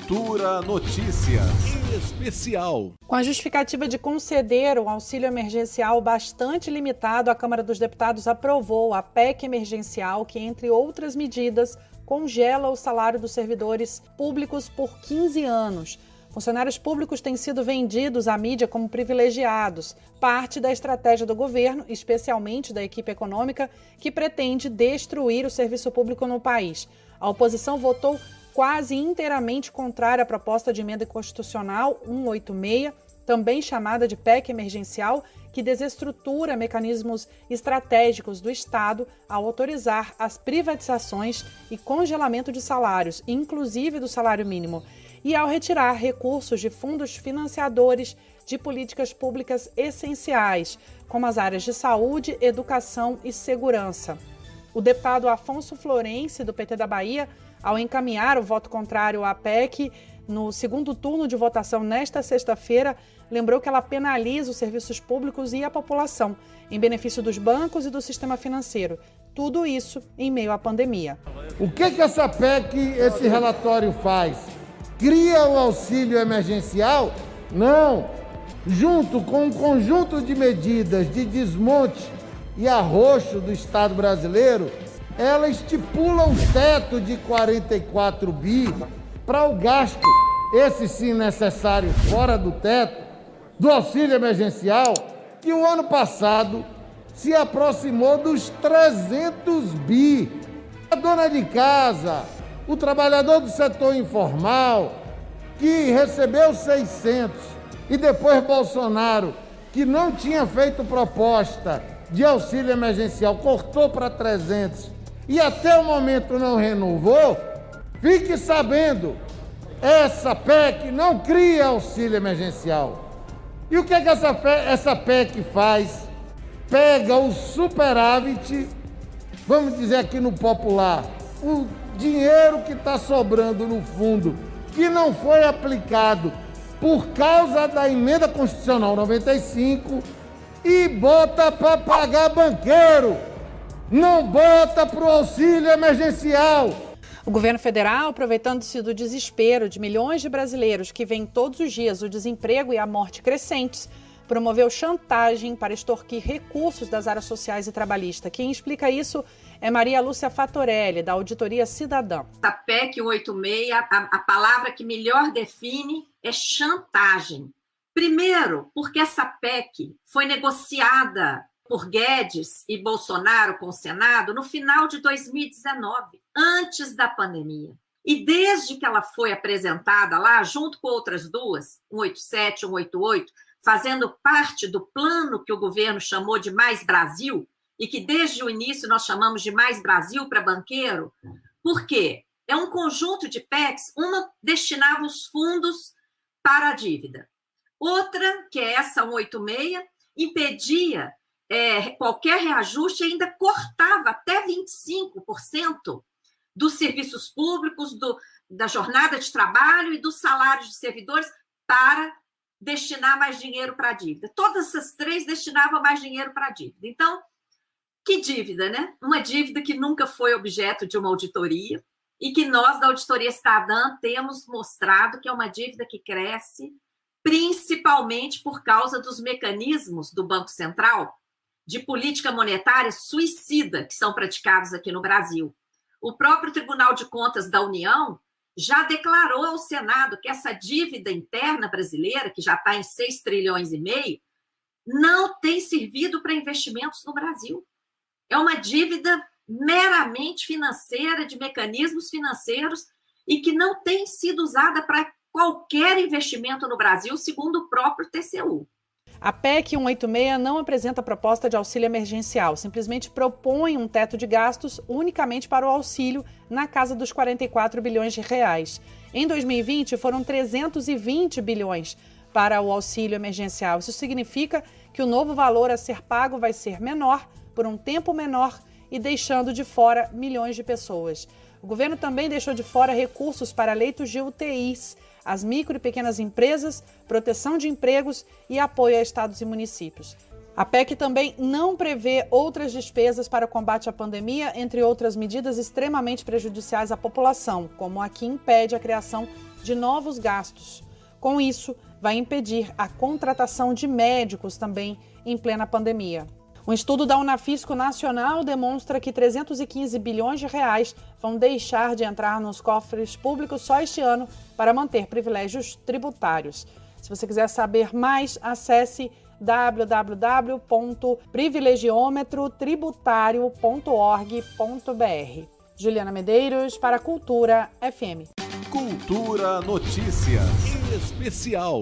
Cultura Notícias Especial. Com a justificativa de conceder um auxílio emergencial bastante limitado, a Câmara dos Deputados aprovou a PEC emergencial, que, entre outras medidas, congela o salário dos servidores públicos por 15 anos. Funcionários públicos têm sido vendidos à mídia como privilegiados, parte da estratégia do governo, especialmente da equipe econômica, que pretende destruir o serviço público no país. A oposição votou quase inteiramente contrária à proposta de emenda constitucional 186, também chamada de PEC emergencial, que desestrutura mecanismos estratégicos do Estado ao autorizar as privatizações e congelamento de salários, inclusive do salário mínimo e ao retirar recursos de fundos financiadores de políticas públicas essenciais, como as áreas de saúde, educação e segurança. O deputado Afonso Florense, do PT da Bahia, ao encaminhar o voto contrário à PEC no segundo turno de votação nesta sexta-feira, lembrou que ela penaliza os serviços públicos e a população, em benefício dos bancos e do sistema financeiro. Tudo isso em meio à pandemia. O que, que essa PEC, esse relatório faz? cria o auxílio emergencial? Não. Junto com um conjunto de medidas de desmonte e arroxo do Estado brasileiro, ela estipula um teto de 44 bi para o gasto, esse sim necessário fora do teto, do auxílio emergencial, que o ano passado se aproximou dos 300 bi. A dona de casa, o trabalhador do setor informal, que recebeu 600, e depois Bolsonaro, que não tinha feito proposta de auxílio emergencial, cortou para 300 e até o momento não renovou, fique sabendo, essa PEC não cria auxílio emergencial. E o que, é que essa, essa PEC faz? Pega o superávit, vamos dizer aqui no popular, o dinheiro que está sobrando no fundo, que não foi aplicado por causa da emenda constitucional 95 e bota para pagar banqueiro, não bota para o auxílio emergencial. O governo federal, aproveitando-se do desespero de milhões de brasileiros que veem todos os dias o desemprego e a morte crescentes, promoveu chantagem para extorquir recursos das áreas sociais e trabalhistas. Quem explica isso é Maria Lúcia Fatorelli, da Auditoria Cidadã. A PEC 186, a, a palavra que melhor define é chantagem. Primeiro, porque essa PEC foi negociada por Guedes e Bolsonaro com o Senado no final de 2019, antes da pandemia. E desde que ela foi apresentada lá, junto com outras duas, 187 e 188, fazendo parte do plano que o governo chamou de Mais Brasil, e que desde o início nós chamamos de Mais Brasil para banqueiro, por quê? É um conjunto de PECs, uma destinava os fundos para a dívida, outra, que é essa 186, impedia é, qualquer reajuste ainda cortava até 25% dos serviços públicos, do, da jornada de trabalho e dos salários de servidores para destinar mais dinheiro para a dívida. Todas essas três destinavam mais dinheiro para a dívida. Então, que dívida, né? Uma dívida que nunca foi objeto de uma auditoria e que nós, da Auditoria Cidadã, temos mostrado que é uma dívida que cresce principalmente por causa dos mecanismos do Banco Central de política monetária suicida que são praticados aqui no Brasil. O próprio Tribunal de Contas da União já declarou ao Senado que essa dívida interna brasileira, que já está em 6 trilhões e meio, não tem servido para investimentos no Brasil é uma dívida meramente financeira, de mecanismos financeiros, e que não tem sido usada para qualquer investimento no Brasil, segundo o próprio TCU. A PEC 186 não apresenta proposta de auxílio emergencial, simplesmente propõe um teto de gastos unicamente para o auxílio na casa dos 44 bilhões de reais. Em 2020, foram 320 bilhões para o auxílio emergencial. Isso significa que o novo valor a ser pago vai ser menor por um tempo menor e deixando de fora milhões de pessoas. O governo também deixou de fora recursos para leitos de UTIs, as micro e pequenas empresas, proteção de empregos e apoio a estados e municípios. A PEC também não prevê outras despesas para o combate à pandemia, entre outras medidas extremamente prejudiciais à população, como a que impede a criação de novos gastos. Com isso, vai impedir a contratação de médicos também em plena pandemia. Um estudo da Unafisco Nacional demonstra que 315 bilhões de reais vão deixar de entrar nos cofres públicos só este ano para manter privilégios tributários. Se você quiser saber mais, acesse www.privilegiometrotributário.org.br. Juliana Medeiros para Cultura FM. Cultura Notícias Especial.